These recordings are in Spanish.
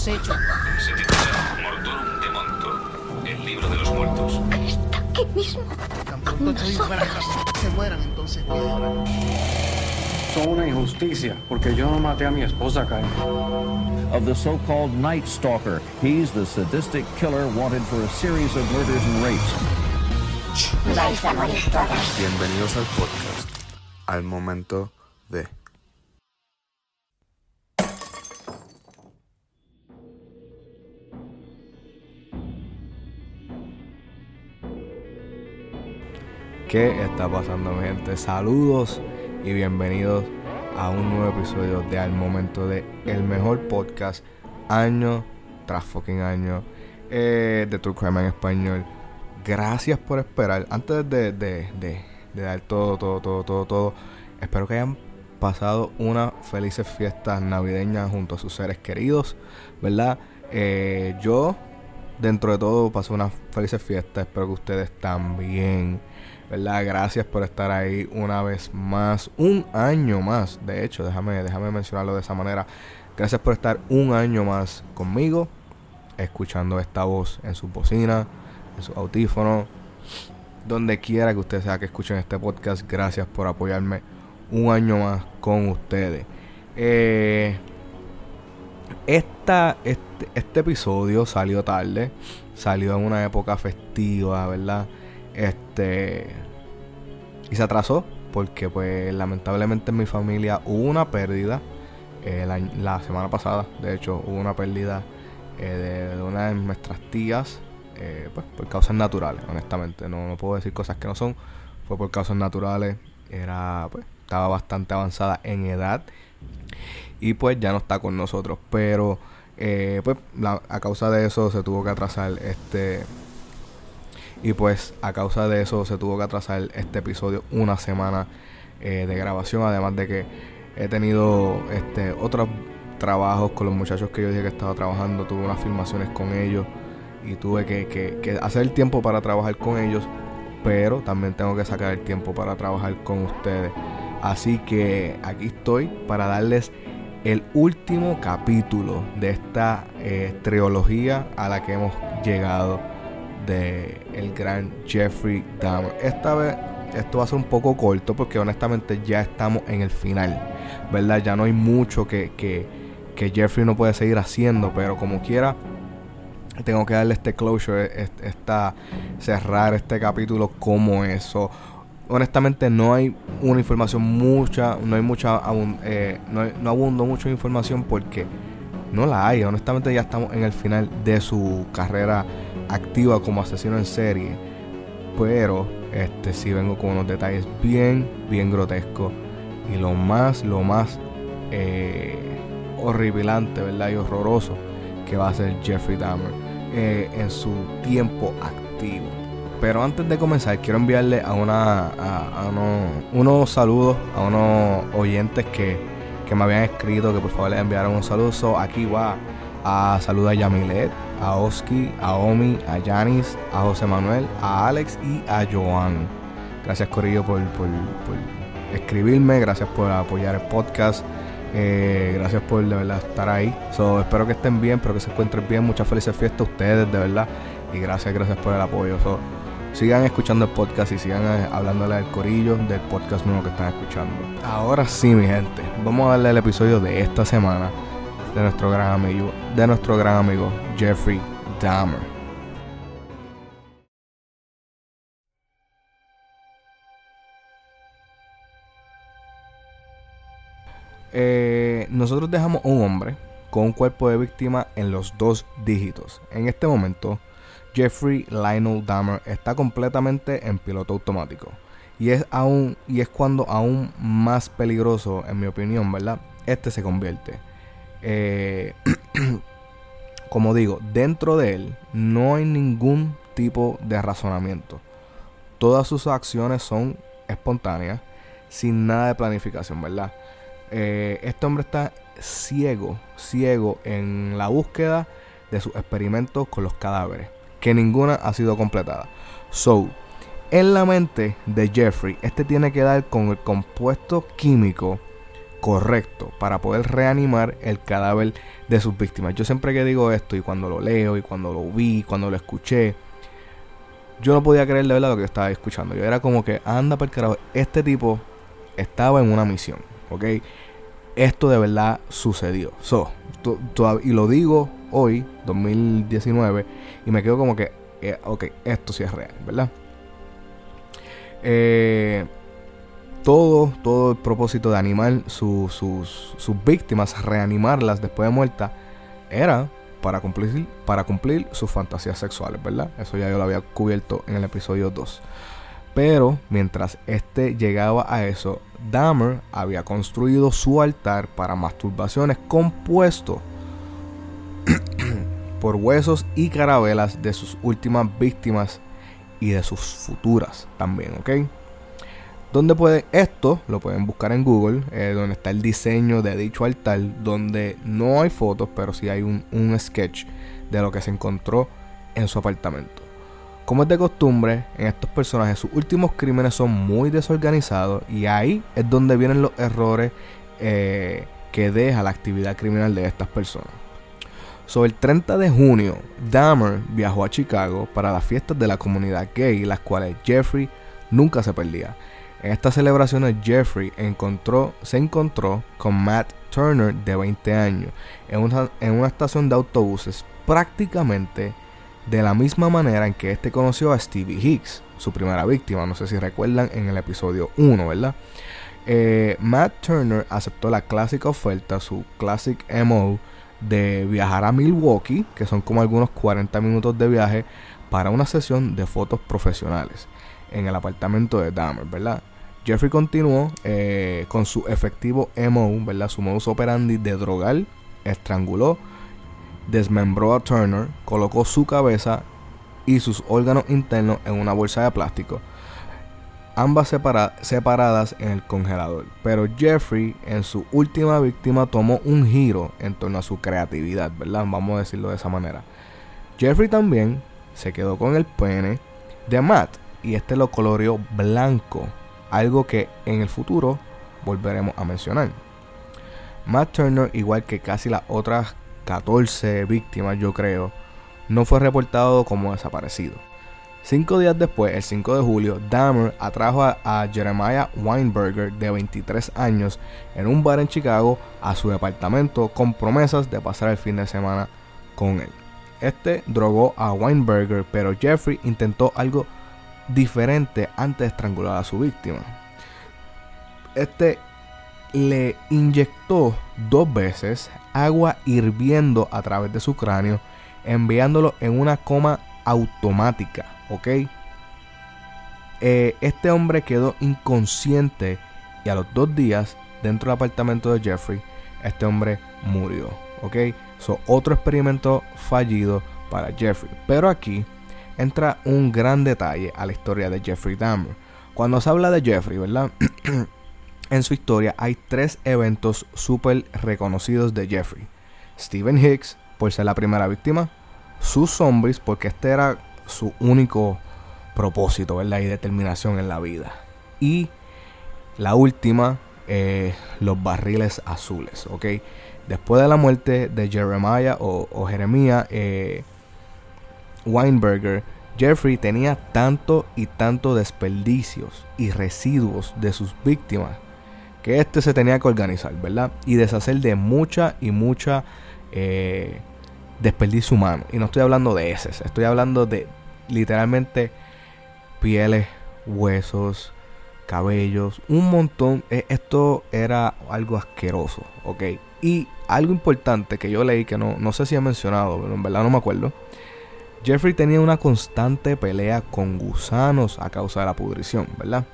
hemos hecho. Se titula Mortorum de Monto, el libro de los muertos. Está aquí mismo. Tan pronto Chuy fuera a casa, se mueran entonces. Son una injusticia, porque yo no maté a mi esposa, Kyle. of the so-called Night Stalker. He's the sadistic killer wanted for a series of murders and rapes. Vais a morir todas. Bienvenidos al podcast, al momento de... ¿Qué está pasando, mi gente? Saludos y bienvenidos a un nuevo episodio de Al Momento de el mejor podcast año tras fucking año eh, de True Crime en español. Gracias por esperar. Antes de, de, de, de dar todo, todo, todo, todo, todo, espero que hayan pasado unas felices fiestas navideñas junto a sus seres queridos, ¿verdad? Eh, yo, dentro de todo, pasé unas felices fiestas. Espero que ustedes también. ¿verdad? Gracias por estar ahí una vez más, un año más, de hecho, déjame, déjame mencionarlo de esa manera. Gracias por estar un año más conmigo, escuchando esta voz en su bocina, en su audífono, donde quiera que usted sea que escuchen este podcast. Gracias por apoyarme un año más con ustedes. Eh, este, este episodio salió tarde, salió en una época festiva, ¿verdad? Este. Y se atrasó porque, pues, lamentablemente en mi familia hubo una pérdida. eh, la, semana pasada, de hecho, hubo una pérdida eh, de, de una de nuestras tías. eh, pues, por causas naturales, honestamente. No, no puedo decir cosas que no son. Fue por causas naturales. Era, pues, estaba bastante avanzada en edad. Y pues ya no está con nosotros. Pero, eh, pues, la- a causa de eso se tuvo que atrasar este y pues a causa de eso se tuvo que atrasar este episodio una semana eh, de grabación. Además de que he tenido este otros trabajos con los muchachos que yo dije que estaba trabajando. Tuve unas filmaciones con ellos. Y tuve que, que- que hacer el tiempo para trabajar con ellos. Pero también tengo que sacar el tiempo para trabajar con ustedes. Así que aquí estoy para darles el último capítulo de esta eh, trilogía a la que hemos llegado de el gran Jeffrey Dahmer. Esta vez esto va a ser un poco corto porque honestamente ya estamos en el final, ¿verdad? Ya no hay mucho que, que, que Jeffrey no puede seguir haciendo, pero como quiera tengo que darle este closure, est- esta cerrar este capítulo como eso. Honestamente no hay una información mucha, no hay mucha, eh, no, abundo mucha información porque no la hay. Honestamente ya estamos en el final de su carrera activa como asesino en serie. Pero este sí vengo con unos detalles bien, bien grotescos. Y lo más, lo más eh, horripilante, ¿verdad? Y horroroso que va a ser Jeffrey Dahmer eh, en su tiempo activo. Pero antes de comenzar, quiero enviarle a, una, a, a unos, saludos a unos oyentes que, que me habían escrito que por favor les enviaran un saludo. So, aquí va a saludar a Yamilet, a Oski, a Omi, a Yanis, a José Manuel, a Alex y a Joan. Gracias Corillo por, escribirme, gracias por apoyar el podcast. Eh, gracias por de verdad estar ahí. So, espero que estén bien, espero que se encuentren bien. Muchas felices fiestas a ustedes, de verdad. Y gracias, gracias por el apoyo. Sigan escuchando el podcast y sigan eh, hablándole al corillo del podcast nuevo que están escuchando. Ahora sí, mi gente, vamos a darle el episodio de esta semana de nuestro gran amigo, de nuestro gran amigo Jeffrey Dahmer. Eh, nosotros dejamos un hombre con un cuerpo de víctima en los dos dígitos. En este momento, Jeffrey Lionel Dahmer está completamente en piloto automático. Y es aún y es cuando aún más peligroso, en mi opinión, ¿verdad? Este se convierte. Eh, como digo, dentro de él no hay ningún tipo de razonamiento. Todas sus acciones son espontáneas, sin nada de planificación, ¿verdad? Eh, este hombre está ciego, ciego en la búsqueda de sus experimentos con los cadáveres, que ninguna ha sido completada. So, en la mente de Jeffrey, este tiene que dar con el compuesto químico correcto para poder reanimar el cadáver de sus víctimas. Yo siempre que digo esto y cuando lo leo y cuando lo vi, cuando lo escuché, yo no podía creer de verdad lo que estaba escuchando. Yo era como que, anda por carajo, este tipo estaba en una misión, ¿ok? Esto de verdad sucedió. So, y lo digo hoy, 2019, y me quedo como que, eh, ok, esto sí es real, ¿verdad? Eh, todo, todo el propósito de animar sus, sus víctimas, reanimarlas después de muerta, era para cumplir, para cumplir sus fantasías sexuales, ¿verdad? Eso ya yo lo había cubierto en el episodio 2. Pero mientras este llegaba a eso, Dahmer había construido su altar para masturbaciones compuesto por huesos y carabelas de sus últimas víctimas y de sus futuras también, ¿ok? Donde pueden, esto lo pueden buscar en Google, eh, donde está el diseño de dicho altar, donde no hay fotos, pero sí hay un, un sketch de lo que se encontró en su apartamento. Como es de costumbre, en estos personajes sus últimos crímenes son muy desorganizados y ahí es donde vienen los errores eh, que deja la actividad criminal de estas personas. Sobre el 30 de junio, Dahmer viajó a Chicago para las fiestas de la comunidad gay, las cuales Jeffrey nunca se perdía. En estas celebraciones Jeffrey se encontró con Matt Turner de 20 años en una, en una estación de autobuses prácticamente de la misma manera en que este conoció a Stevie Hicks, su primera víctima, no sé si recuerdan en el episodio 1, ¿verdad? Eh, Matt Turner aceptó la clásica oferta, su classic MO, de viajar a Milwaukee, que son como algunos 40 minutos de viaje, para una sesión de fotos profesionales en el apartamento de Dahmer, ¿verdad? Jeffrey continuó eh, con su efectivo MO, ¿verdad? Su modus operandi de drogar, estranguló, desmembró a Turner, colocó su cabeza y sus órganos internos en una bolsa de plástico, ambas separadas en el congelador. Pero Jeffrey, en su última víctima, tomó un giro en torno a su creatividad, ¿verdad? Vamos a decirlo de esa manera. Jeffrey también se quedó con el pene de Matt y este lo coloreó blanco, algo que en el futuro volveremos a mencionar. Matt Turner, igual que casi las otras 14 víctimas, yo creo, no fue reportado como desaparecido. Cinco días después, el 5 de julio, Dahmer atrajo a, Jeremiah Weinberger, de 23 años, en un bar en Chicago a su departamento con promesas de pasar el fin de semana con él. Este drogó a Weinberger, pero Jeffrey intentó algo diferente antes de estrangular a su víctima. Este le inyectó dos veces agua hirviendo a través de su cráneo, enviándolo en una coma automática, ¿ok? Eh, este hombre quedó inconsciente y a los dos días, dentro del apartamento de Jeffrey, este hombre murió, ¿ok? So, otro experimento fallido para Jeffrey. Pero aquí entra un gran detalle a la historia de Jeffrey Dahmer. Cuando se habla de Jeffrey, ¿verdad? en su historia hay tres eventos súper reconocidos de Jeffrey. Stephen Hicks, por ser la primera víctima. Sus zombies, porque este era su único propósito, ¿verdad? Y determinación en la vida. Y la última, eh, los barriles azules, ¿ok? Después de la muerte de Jeremiah o, Jeremías eh, Weinberger, Jeffrey tenía tanto y tanto desperdicios y residuos de sus víctimas que este se tenía que organizar, ¿verdad? Y deshacer de mucha y mucha eh, desperdicio humano. Y no estoy hablando de heces, estoy hablando de literalmente pieles, huesos, cabellos, un montón. E, esto era algo asqueroso, ¿ok? Y algo importante que yo leí que no, no sé si he mencionado, pero en verdad no me acuerdo. Jeffrey tenía una constante pelea con gusanos a causa de la pudrición, ¿verdad?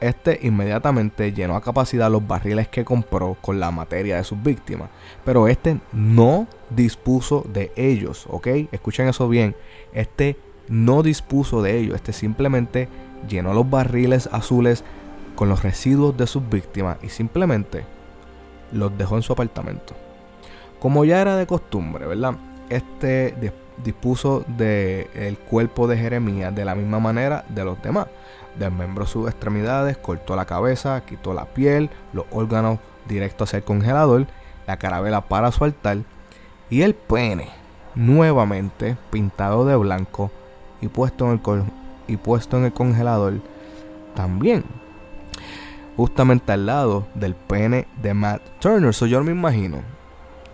Este inmediatamente llenó a capacidad los barriles que compró con la materia de sus víctimas. Pero este no dispuso de ellos, ¿ok? Escuchen eso bien. Este no dispuso de ellos. Este simplemente llenó los barriles azules con los residuos de sus víctimas y simplemente los dejó en su apartamento. Como ya era de costumbre, ¿verdad? Este dispuso del el cuerpo de Jeremías de la misma manera de los demás. Desmembró sus extremidades, cortó la cabeza, quitó la piel, los órganos directos hacia el congelador, la carabela para su altar y el pene nuevamente pintado de blanco y puesto en el, congelador también. Justamente al lado del pene de Matt Turner. So yo me imagino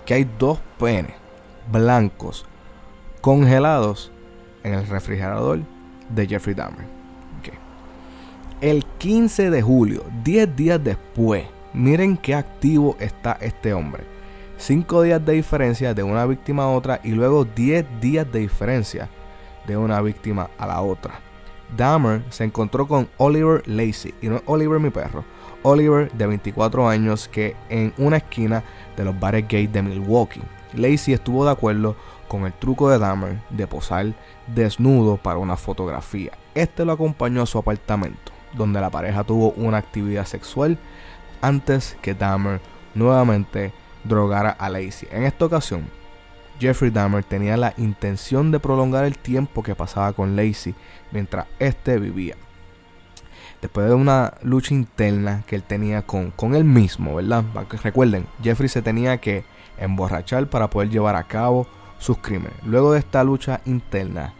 que hay dos penes blancos congelados en el refrigerador de Jeffrey Dahmer. El 15 de julio, 10 días después, miren qué activo está este hombre. 5 días de diferencia de una víctima a otra y luego 10 días de diferencia de una víctima a la otra. Dahmer se encontró con Oliver Lacey, y no es Oliver mi perro, Oliver de 24 años que en una esquina de los bares gay de Milwaukee. Lacey estuvo de acuerdo con el truco de Dahmer de posar desnudo para una fotografía. Este lo acompañó a su apartamento, donde la pareja tuvo una actividad sexual antes que Dahmer nuevamente drogara a Lacey. En esta ocasión, Jeffrey Dahmer tenía la intención de prolongar el tiempo que pasaba con Lacey mientras éste vivía. Después de una lucha interna que él tenía con, con él mismo, ¿verdad? Recuerden, Jeffrey se tenía que emborrachar para poder llevar a cabo sus crímenes. Luego de esta lucha interna,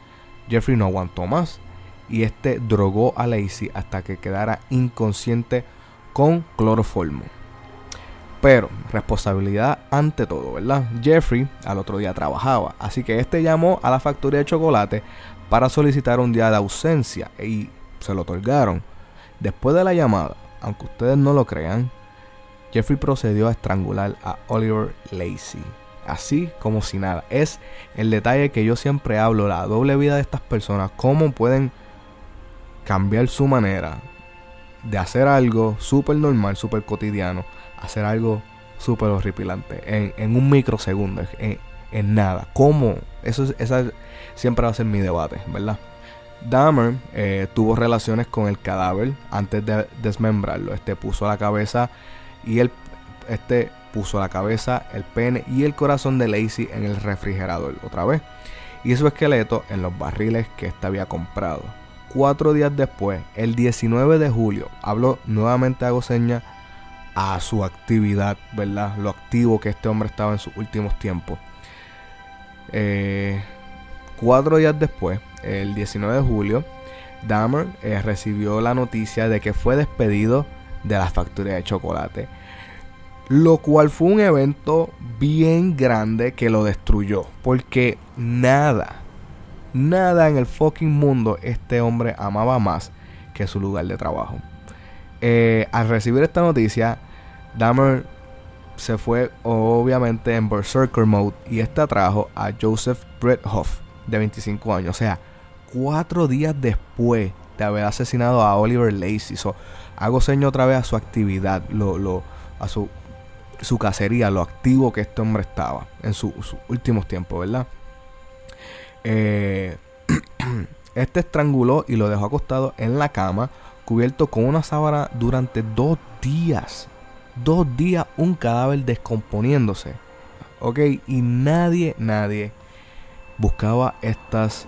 Jeffrey no aguantó más y este drogó a Lacey hasta que quedara inconsciente con cloroformo. Pero responsabilidad ante todo, ¿verdad? Jeffrey al otro día trabajaba, así que este llamó a la factoría de chocolate para solicitar un día de ausencia y se lo otorgaron. Después de la llamada, aunque ustedes no lo crean, Jeffrey procedió a estrangular a Oliver Lacey. Así como si nada. Es el detalle que yo siempre hablo, la doble vida de estas personas, cómo pueden cambiar su manera de hacer algo súper normal, súper cotidiano, hacer algo súper horripilante en, un microsegundo, en, en nada. ¿Cómo? Eso es- esa siempre va a ser mi debate, ¿verdad? Dahmer eh, tuvo relaciones con el cadáver antes de desmembrarlo. Este puso la cabeza y el este puso la cabeza, el pene y el corazón de Lacey en el refrigerador otra vez. Y su esqueleto en los barriles que éste había comprado. Cuatro días después, el 19 de julio, habló nuevamente hago seña a su actividad, ¿verdad? Lo activo que este hombre estaba en sus últimos tiempos. Eh, cuatro días después, el 19 de julio, Dahmer eh, recibió la noticia de que fue despedido de la factoría de chocolate. Lo cual fue un evento bien grande que lo destruyó. Porque nada, nada en el fucking mundo este hombre amaba más que su lugar de trabajo. Eh, al recibir esta noticia, Dahmer se fue obviamente en Berserker Mode y este atrajo a Joseph Brethoff, de 25 años. O sea, cuatro días después de haber asesinado a Oliver Lacey. So, hago seño otra vez a su actividad, lo, a su, su cacería, lo activo que este hombre estaba en su- sus últimos tiempos, ¿verdad? Eh, este estranguló y lo dejó acostado en la cama, cubierto con una sábana durante dos días. Dos días un cadáver descomponiéndose. Ok, y nadie, nadie buscaba estas,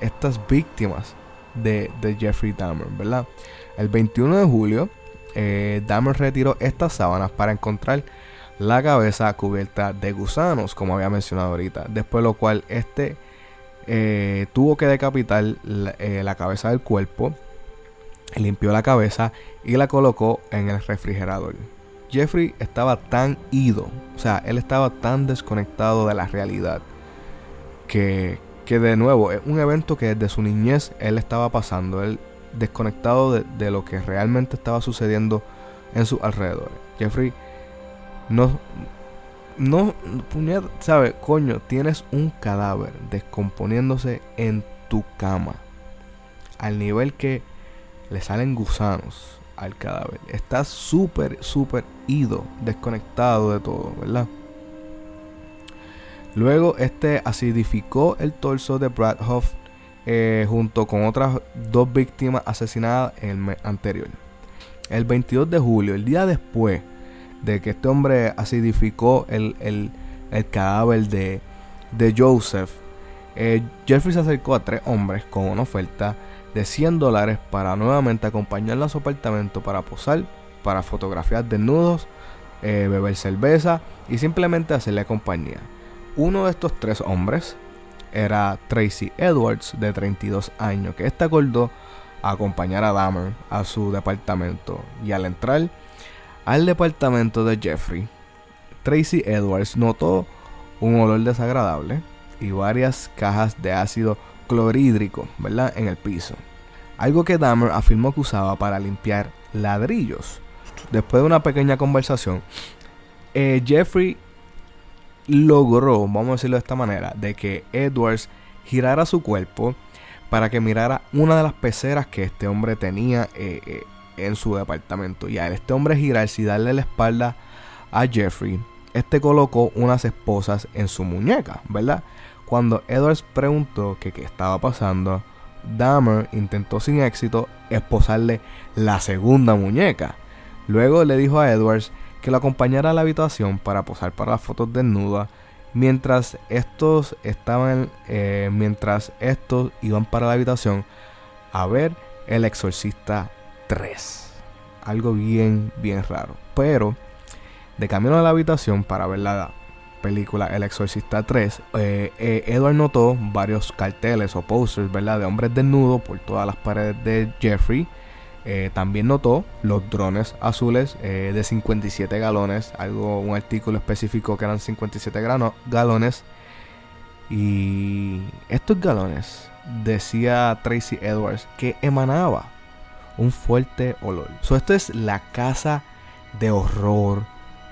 estas víctimas de, de Jeffrey Dahmer, ¿verdad? El 21 de julio, eh, Dahmer retiró estas sábanas para encontrar la cabeza cubierta de gusanos, como había mencionado ahorita. Después lo cual este eh, tuvo que decapitar la, eh, la cabeza del cuerpo, limpió la cabeza y la colocó en el refrigerador. Jeffrey estaba tan ido, o sea, él estaba tan desconectado de la realidad que, que de nuevo es un evento que desde su niñez él estaba pasando, él desconectado de, de lo que realmente estaba sucediendo en sus alrededores. Jeffrey no, no, puñet, ¿sabes? Coño, tienes un cadáver descomponiéndose en tu cama. Al nivel que le salen gusanos al cadáver. Está súper, súper ido, desconectado de todo, ¿verdad? Luego, este acidificó el torso de Brad Huff eh, junto con otras dos víctimas asesinadas en el mes anterior. El 22 de julio, el día después de que este hombre acidificó el, el, el cadáver de, de Joseph, Eh, Jeffrey se acercó a tres hombres con una oferta de 100 dólares para nuevamente acompañarlo a su apartamento para posar, para fotografiar desnudos, eh, beber cerveza y simplemente hacerle compañía. Uno de estos tres hombres era Tracy Edwards, de 32 años, que este acordó acompañar a Dahmer a su departamento. Y al entrar al departamento de Jeffrey, Tracy Edwards notó un olor desagradable y varias cajas de ácido clorhídrico, ¿verdad? En el piso. Algo que Dahmer afirmó que usaba para limpiar ladrillos. Después de una pequeña conversación, eh, Jeffrey logró, vamos a decirlo de esta manera, de que Edwards girara su cuerpo para que mirara una de las peceras que este hombre tenía eh, eh, en su departamento. Y al este hombre girarse y darle la espalda a Jeffrey, este colocó unas esposas en su muñeca, ¿verdad? Cuando Edwards preguntó qué estaba pasando, Dahmer intentó sin éxito esposarle la segunda muñeca. Luego le dijo a Edwards que lo acompañara a la habitación para posar para las fotos desnudas mientras estos estaban eh, mientras estos iban para la habitación a ver El Exorcista 3 algo bien bien raro pero de camino a la habitación para ver la película El Exorcista 3 eh, eh, Edward notó varios carteles o posters ¿verdad? de hombres desnudos por todas las paredes de Jeffrey eh, también notó los drones azules eh, de 57 galones, algo, un artículo específico que eran 57 galones. Y estos galones, decía Tracy Edwards, que emanaba un fuerte olor. So, esto es la casa de horror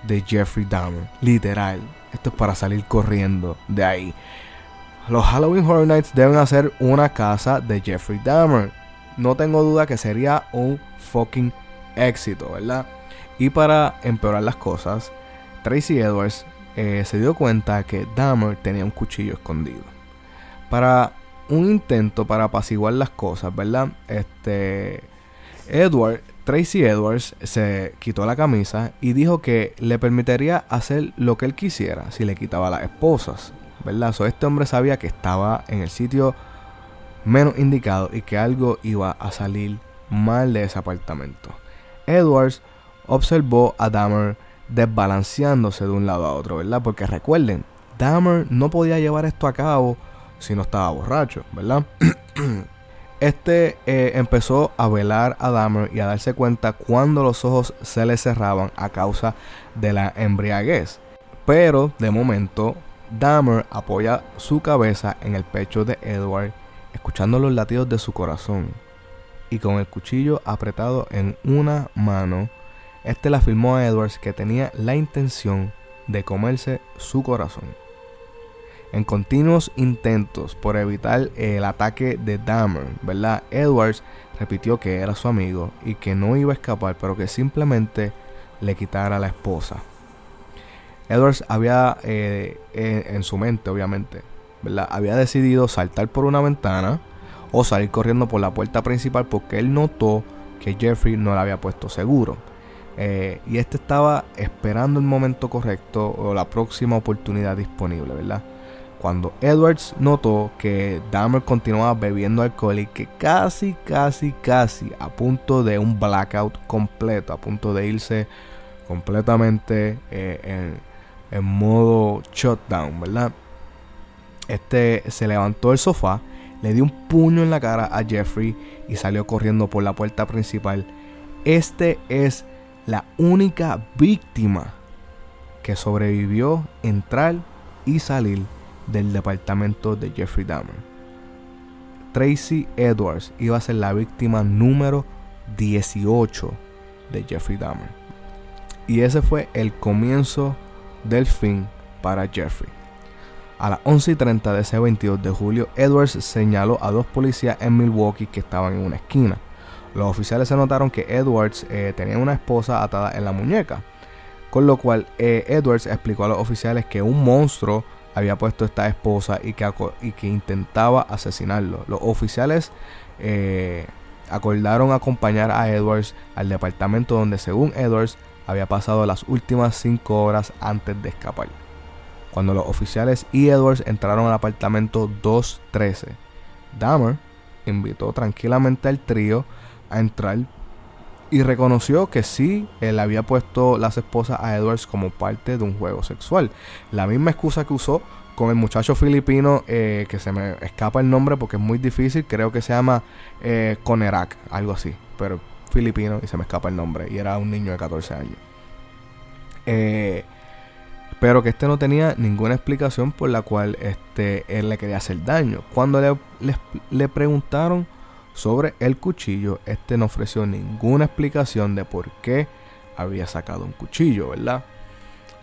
de Jeffrey Dahmer, literal. Esto es para salir corriendo de ahí. Los Halloween Horror Nights deben hacer una casa de Jeffrey Dahmer no tengo duda que sería un fucking éxito, ¿verdad? Y para empeorar las cosas, Tracy Edwards eh, se dio cuenta que Dahmer tenía un cuchillo escondido. Para un intento para apaciguar las cosas, ¿verdad? Este Edward, Tracy Edwards se quitó la camisa y dijo que le permitiría hacer lo que él quisiera si le quitaba las esposas, ¿verdad? Este hombre sabía que estaba en el sitio menos indicado y que algo iba a salir mal de ese apartamento. Edwards observó a Dahmer desbalanceándose de un lado a otro, ¿verdad? Porque recuerden, Dahmer no podía llevar esto a cabo si no estaba borracho, ¿verdad? este eh, empezó a velar a Dahmer y a darse cuenta cuando los ojos se le cerraban a causa de la embriaguez. Pero de momento, Dahmer apoya su cabeza en el pecho de Edward escuchando los latidos de su corazón, y con el cuchillo apretado en una mano, este le afirmó a Edwards que tenía la intención de comerse su corazón. En continuos intentos por evitar el ataque de Dahmer, ¿verdad? Edwards repitió que era su amigo y que no iba a escapar, pero que simplemente le quitara la esposa. Edwards había eh, en su mente, obviamente, había decidido saltar por una ventana o salir corriendo por la puerta principal porque él notó que Jeffrey no le había puesto seguro. Eh, y este estaba esperando el momento correcto o la próxima oportunidad disponible, ¿verdad? Cuando Edwards notó que Dahmer continuaba bebiendo alcohol y que casi, casi, casi a punto de un blackout completo, a punto de irse completamente eh, en, en modo shutdown, ¿verdad? Este se levantó del sofá, le dio un puño en la cara a Jeffrey y salió corriendo por la puerta principal. Este es la única víctima que sobrevivió entrar y salir del departamento de Jeffrey Dahmer. Tracy Edwards iba a ser la víctima número 18 de Jeffrey Dahmer. Y ese fue el comienzo del fin para Jeffrey. A las 11 y 30 de ese 22 de julio, Edwards señaló a dos policías en Milwaukee que estaban en una esquina. Los oficiales se notaron que Edwards eh, tenía una esposa atada en la muñeca, con lo cual eh, Edwards explicó a los oficiales que un monstruo había puesto esta esposa y que, y que intentaba asesinarlo. Los oficiales eh, acordaron acompañar a Edwards al departamento donde según Edwards había pasado las últimas cinco horas antes de escapar. cuando los oficiales y Edwards entraron al apartamento 213. Dahmer invitó tranquilamente al trío a entrar y reconoció que sí, él había puesto las esposas a Edwards como parte de un juego sexual. La misma excusa que usó con el muchacho filipino, eh, que se me escapa el nombre porque es muy difícil, creo que se llama eh, Conerak, algo así, pero filipino y se me escapa el nombre, y era un niño de 14 años. Eh, pero que este no tenía ninguna explicación por la cual este, él le quería hacer daño. Cuando le, le, le preguntaron sobre el cuchillo, este no ofreció ninguna explicación de por qué había sacado un cuchillo, ¿verdad?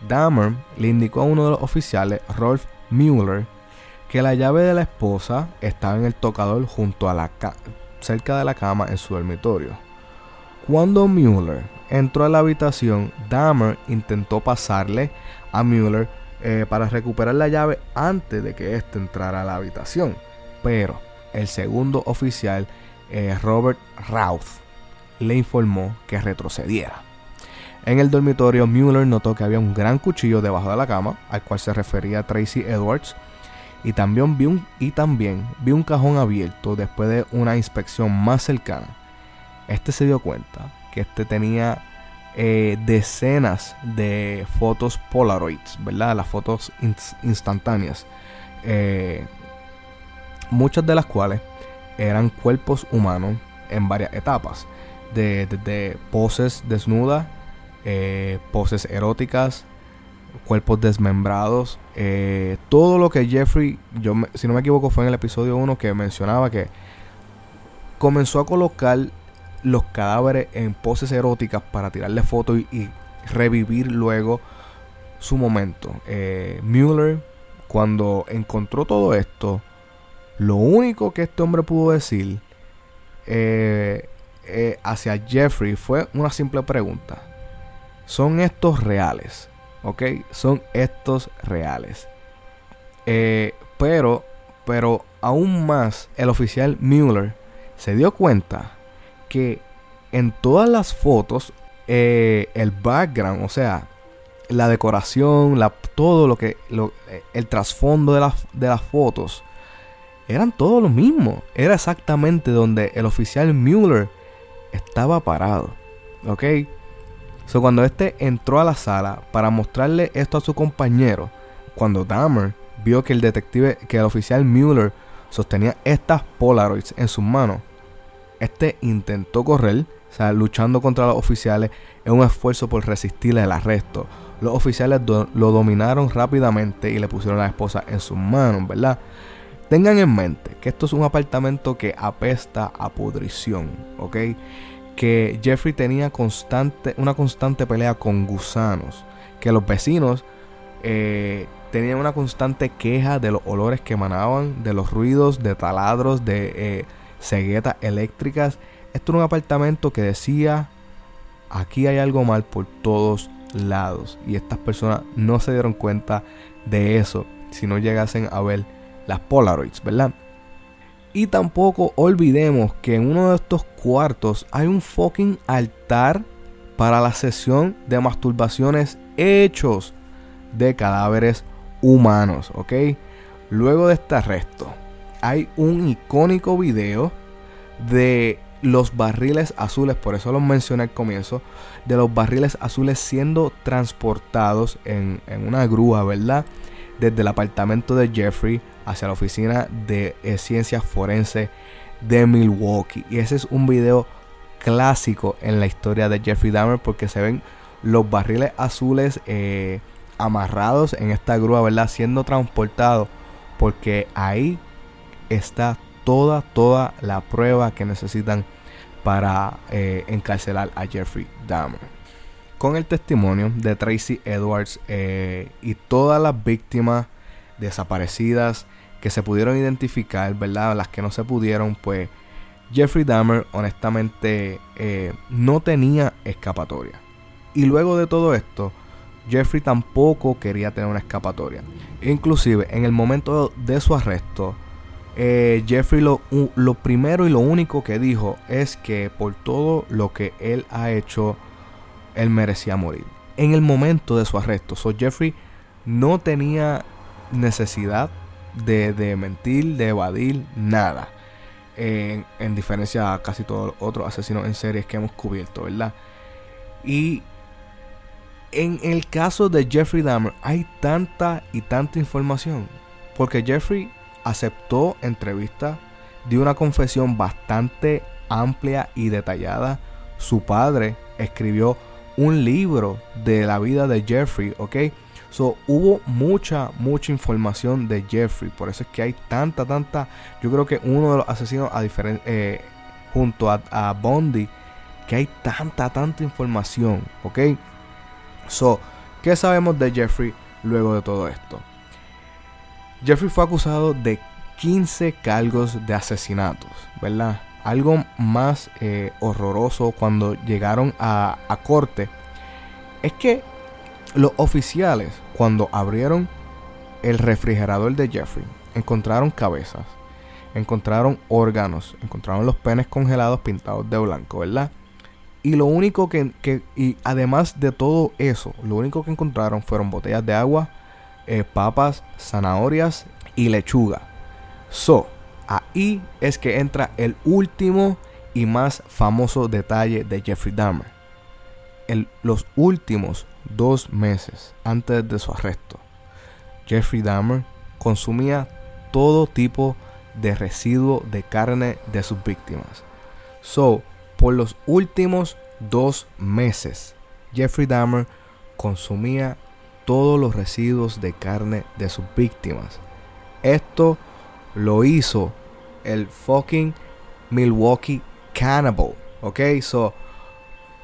Dahmer le indicó a uno de los oficiales, Rolf Mueller, que la llave de la esposa estaba en el tocador junto a la cerca de la cama en su dormitorio. Cuando Mueller entró a la habitación, Dahmer intentó pasarle a Mueller eh, para recuperar la llave antes de que éste entrara a la habitación. Pero el segundo oficial eh, Robert Routh le informó que retrocediera. En el dormitorio, Mueller notó que había un gran cuchillo debajo de la cama, al cual se refería Tracy Edwards, y también vio un, y también un cajón abierto después de una inspección más cercana. Este se dio cuenta que este tenía eh, decenas de fotos Polaroids, ¿verdad? Las fotos instantáneas. Eh, muchas de las cuales eran cuerpos humanos en varias etapas. De, poses desnudas, eh, poses eróticas, cuerpos desmembrados. Eh, todo lo que Jeffrey, yo si no me equivoco, fue en el episodio 1 que mencionaba que comenzó a colocar los cadáveres en poses eróticas para tirarle fotos y, revivir luego su momento. Eh, Mueller, cuando encontró todo esto, lo único que este hombre pudo decir eh, eh, hacia Jeffrey fue una simple pregunta. ¿Son estos reales? ¿Ok? Son estos reales. Eh, pero, pero aún más, el oficial Mueller se dio cuenta que en todas las fotos, el background, o sea, la decoración, la, todo lo que, el trasfondo de, de las fotos, eran todos los mismos. Era exactamente donde el oficial Mueller estaba parado. ¿Ok? So, cuando este entró a la sala para mostrarle esto a su compañero, cuando Dahmer vio que el detective, que el oficial Mueller sostenía estas Polaroids en sus manos, este intentó correr, o sea, luchando contra los oficiales en un esfuerzo por resistirle el arresto. Los oficiales lo dominaron rápidamente y le pusieron a la esposa en sus manos, ¿verdad? Tengan en mente que esto es un apartamento que apesta a pudrición, ¿ok? Que Jeffrey tenía constante, una constante pelea con gusanos, que los vecinos eh, tenían una constante queja de los olores que emanaban, de los ruidos, de taladros, de eh, ceguetas eléctricas. Esto era un apartamento que decía, aquí hay algo mal por todos lados. Y estas personas no se dieron cuenta de eso si no llegasen a ver las Polaroids, ¿verdad? Y tampoco olvidemos que en uno de estos cuartos hay un fucking altar para la sesión de masturbaciones hechos de cadáveres humanos, ¿ok? Luego de este arresto, hay un icónico video de los barriles azules, por eso los mencioné al comienzo, de los barriles azules siendo transportados en, en una grúa, ¿verdad? Desde el apartamento de Jeffrey hacia la oficina de eh, ciencias forenses de Milwaukee. Y ese es un video clásico en la historia de Jeffrey Dahmer porque se ven los barriles azules eh, amarrados en esta grúa, ¿verdad? Siendo transportados porque ahí está toda, toda la prueba que necesitan para eh, encarcelar a Jeffrey Dahmer. Con el testimonio de Tracy Edwards y todas las víctimas desaparecidas que se pudieron identificar, ¿verdad? Las que no se pudieron, pues Jeffrey Dahmer honestamente eh, no tenía escapatoria. Y luego de todo esto, Jeffrey tampoco quería tener una escapatoria. Inclusive en el momento de su arresto, eh, Jeffrey lo, lo, primero y lo único que dijo es que por todo lo que él ha hecho, él merecía morir. En el momento de su arresto, so Jeffrey no tenía necesidad de, de mentir, de evadir, nada. En, en diferencia a casi todos los otros asesinos en series que hemos cubierto, ¿verdad? Y en el caso de Jeffrey Dahmer hay tanta y tanta información. Porque Jeffrey aceptó entrevista, dio una confesión bastante amplia y detallada. Su padre escribió un libro de la vida de Jeffrey, ¿ok? So, hubo mucha, mucha información de Jeffrey. Por eso es que hay tanta, tanta. Yo creo que uno de los asesinos, a eh, junto a, Bondi, que hay tanta, tanta información, ¿ok? So, ¿qué sabemos de Jeffrey luego de todo esto? Jeffrey fue acusado de 15 cargos de asesinatos, ¿verdad? Algo más eh, horroroso cuando llegaron a, a corte es que los oficiales, cuando abrieron el refrigerador de Jeffrey, encontraron cabezas, encontraron órganos, encontraron los penes congelados pintados de blanco, ¿verdad? Y lo único que, y además de todo eso, lo único que encontraron fueron botellas de agua, eh, papas, zanahorias y lechuga. So, ahí es que entra el último y más famoso detalle de Jeffrey Dahmer. En los últimos dos meses antes de su arresto, Jeffrey Dahmer consumía todo tipo de residuo de carne de sus víctimas. So, por los últimos dos meses, Jeffrey Dahmer consumía todos los residuos de carne de sus víctimas. Esto lo hizo el fucking Milwaukee Cannibal. Ok, so,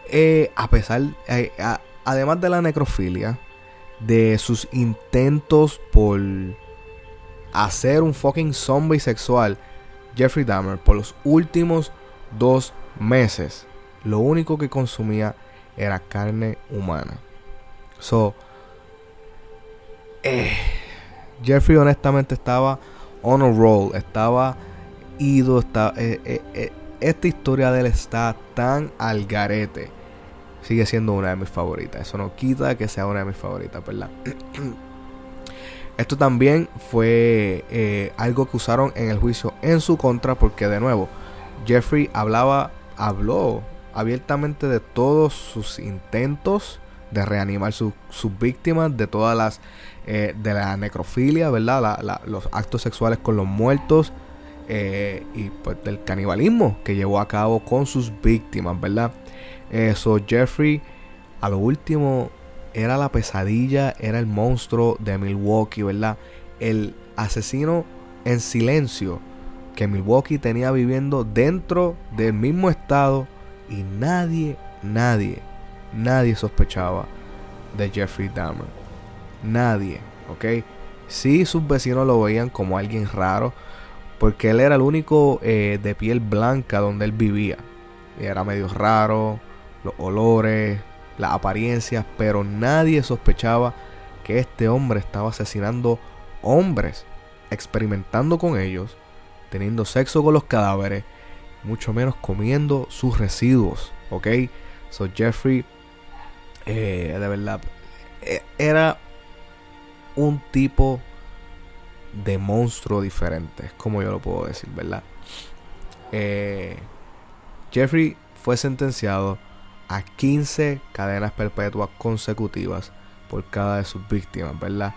eh, a pesar, eh, además de la necrofilia, de sus intentos por hacer un fucking zombie sexual, Jeffrey Dahmer, por los últimos dos meses, lo único que consumía era carne humana. So, eh, Jeffrey honestamente estaba on a roll, estaba ido, está, eh, eh, esta historia de él está tan al garete. Sigue siendo una de mis favoritas. Eso no quita que sea una de mis favoritas, ¿verdad? Esto también fue algo que usaron en el juicio en su contra porque de nuevo Jeffrey hablaba habló abiertamente de todos sus intentos de reanimar sus víctimas, de todas las, eh, de la necrofilia, ¿verdad? los actos sexuales con los muertos eh, y pues del canibalismo que llevó a cabo con sus víctimas, ¿verdad? Eso, Jeffrey, a lo último, era la pesadilla, era el monstruo de Milwaukee, ¿verdad? El asesino en silencio que Milwaukee tenía viviendo dentro del mismo estado y nadie, nadie, nadie sospechaba de Jeffrey Dahmer. Nadie, ¿ok? Sí, sus vecinos lo veían como alguien raro, porque él era el único eh, de piel blanca donde él vivía. Y era medio raro, los olores, las apariencias, pero nadie sospechaba que este hombre estaba asesinando hombres, experimentando con ellos teniendo sexo con los cadáveres, mucho menos comiendo sus residuos, ¿ok? So Jeffrey, eh, de verdad, eh, era un tipo de monstruo diferente, es como yo lo puedo decir, ¿verdad? Eh, Jeffrey fue sentenciado a 15 cadenas perpetuas consecutivas por cada de sus víctimas, ¿verdad?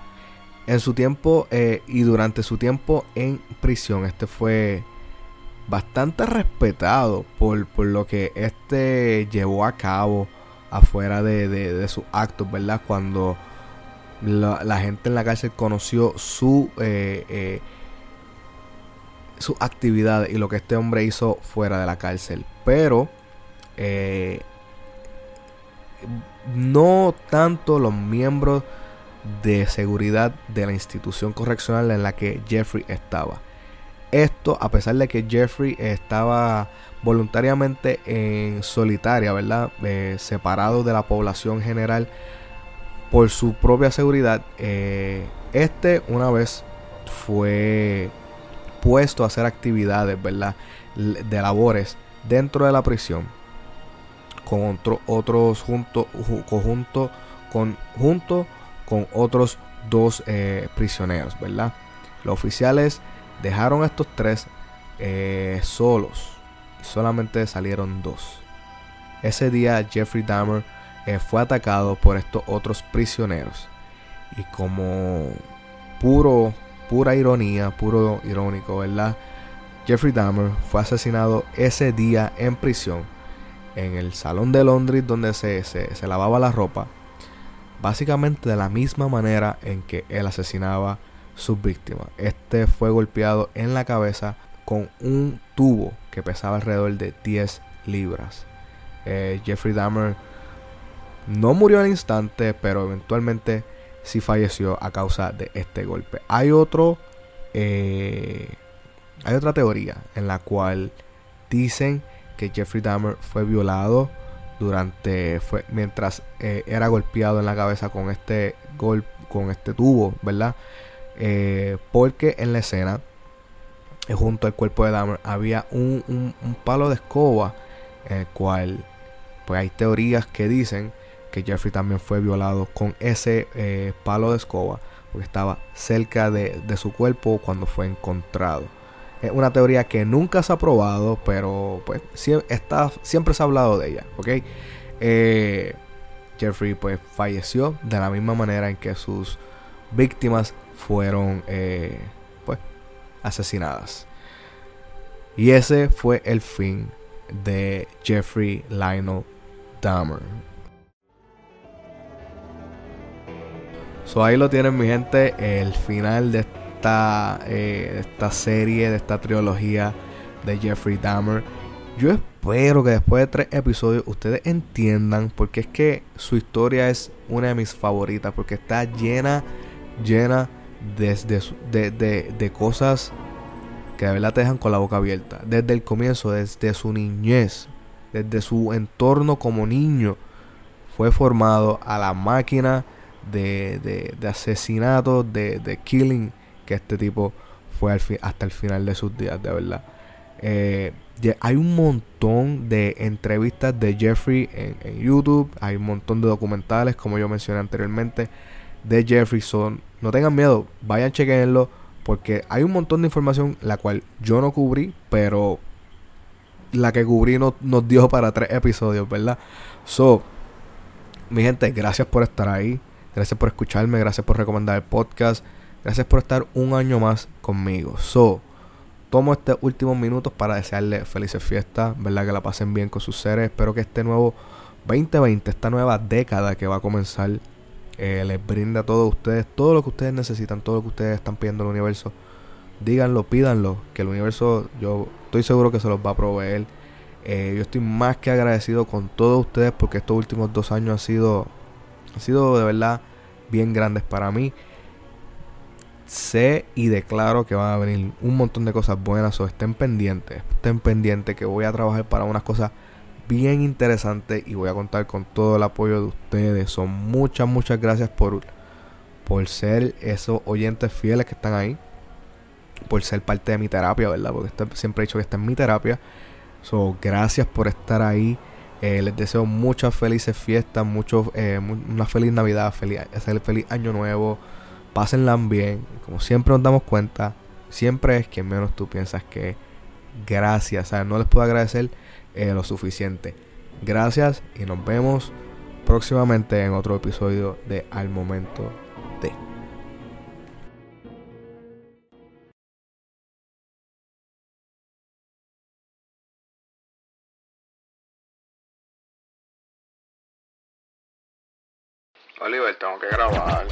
En su tiempo y durante su tiempo en prisión, este fue bastante respetado por, lo que este llevó a cabo afuera de, sus actos, ¿verdad? Cuando la, gente en la cárcel conoció su, eh, eh, y lo que este hombre hizo fuera de la cárcel. Pero no tanto los miembros de seguridad de la institución correccional en la que Jeffrey estaba. Esto a pesar de que Jeffrey estaba voluntariamente en solitaria, ¿verdad? Eh, separado de la población general por su propia seguridad. Eh, este una vez fue puesto a hacer actividades, ¿verdad? De labores dentro de la prisión con otros junto, conjunto con junto con otros dos eh, prisioneros, ¿verdad? Los oficiales dejaron a estos tres eh, solos y solamente salieron dos. Ese día Jeffrey Dahmer eh, fue atacado por estos otros prisioneros y como puro, pura ironía, puro irónico, ¿verdad? Jeffrey Dahmer fue asesinado ese día en prisión en el salón de Londres donde se, se lavaba la ropa básicamente de la misma manera en que él asesinaba sus víctimas. Este fue golpeado en la cabeza con un tubo que pesaba alrededor de 10 libras. Eh, Jeffrey Dahmer no murió al instante, pero eventualmente sí falleció a causa de este golpe. Hay otro, eh, hay otra teoría en la cual dicen que Jeffrey Dahmer fue violado durante fue mientras eh, era golpeado en la cabeza con este gol con este tubo, ¿verdad? Eh, porque en la escena eh, junto al cuerpo de Dahmer había un, palo de escoba en el cual pues hay teorías que dicen que Jeffrey también fue violado con ese palo de escoba porque estaba cerca de, de su cuerpo cuando fue encontrado. Es una teoría que nunca se ha probado, pero pues está, siempre se ha hablado de ella, ¿ok? Eh, Jeffrey pues falleció de la misma manera en que sus víctimas fueron eh, pues asesinadas. Y ese fue el fin de Jeffrey Lionel Dahmer. So ahí lo tienen mi gente, el final de eh, de esta serie, de esta trilogía de Jeffrey Dahmer. Yo espero que después de tres episodios ustedes entiendan porque es que su historia es una de mis favoritas, porque está llena, llena de, de, cosas que de verdad te dejan con la boca abierta. Desde el comienzo, desde su niñez, desde su entorno como niño, fue formado a la máquina de, de, de asesinatos, de, de killing que este tipo fue hasta el final de sus días, de verdad. Eh, hay un montón de entrevistas de Jeffrey en, YouTube, hay un montón de documentales, como yo mencioné anteriormente, de Jeffrey. No tengan miedo, vayan chequenlo, porque hay un montón de información la cual yo no cubrí, pero la que cubrí nos dio para tres episodios, ¿verdad? So, mi gente, gracias por estar ahí, gracias por escucharme, gracias por recomendar el podcast. Gracias por estar un año más conmigo. So, tomo estos últimos minutos para desearles felices fiestas, ¿verdad? Que la pasen bien con sus seres. Espero que este nuevo 2020, esta nueva década que va a comenzar, eh, les brinde a todos ustedes todo lo que ustedes necesitan, todo lo que ustedes están pidiendo al universo. Díganlo, pídanlo, que el universo, yo estoy seguro que se los va a proveer. Eh, yo estoy más que agradecido con todos ustedes porque estos últimos dos años han sido, han sido de verdad bien grandes para mí sé y declaro que van a venir un montón de cosas buenas o estén pendientes, estén pendientes que voy a trabajar para unas cosas bien interesantes y voy a contar con todo el apoyo de ustedes. Son muchas, muchas gracias por, por ser esos oyentes fieles que están ahí, por ser parte de mi terapia, ¿verdad? Porque siempre he dicho que esta es mi terapia. So, gracias por estar ahí. Eh, les deseo muchas felices fiestas, mucho, eh, una feliz Navidad, feliz, feliz Año Nuevo pásenla bien. Como siempre nos damos cuenta, siempre es quien menos tú piensas que gracias. No les puedo agradecer eh, lo suficiente. Gracias y nos vemos próximamente en otro episodio de Al Momento de. Oliver, tengo que grabar.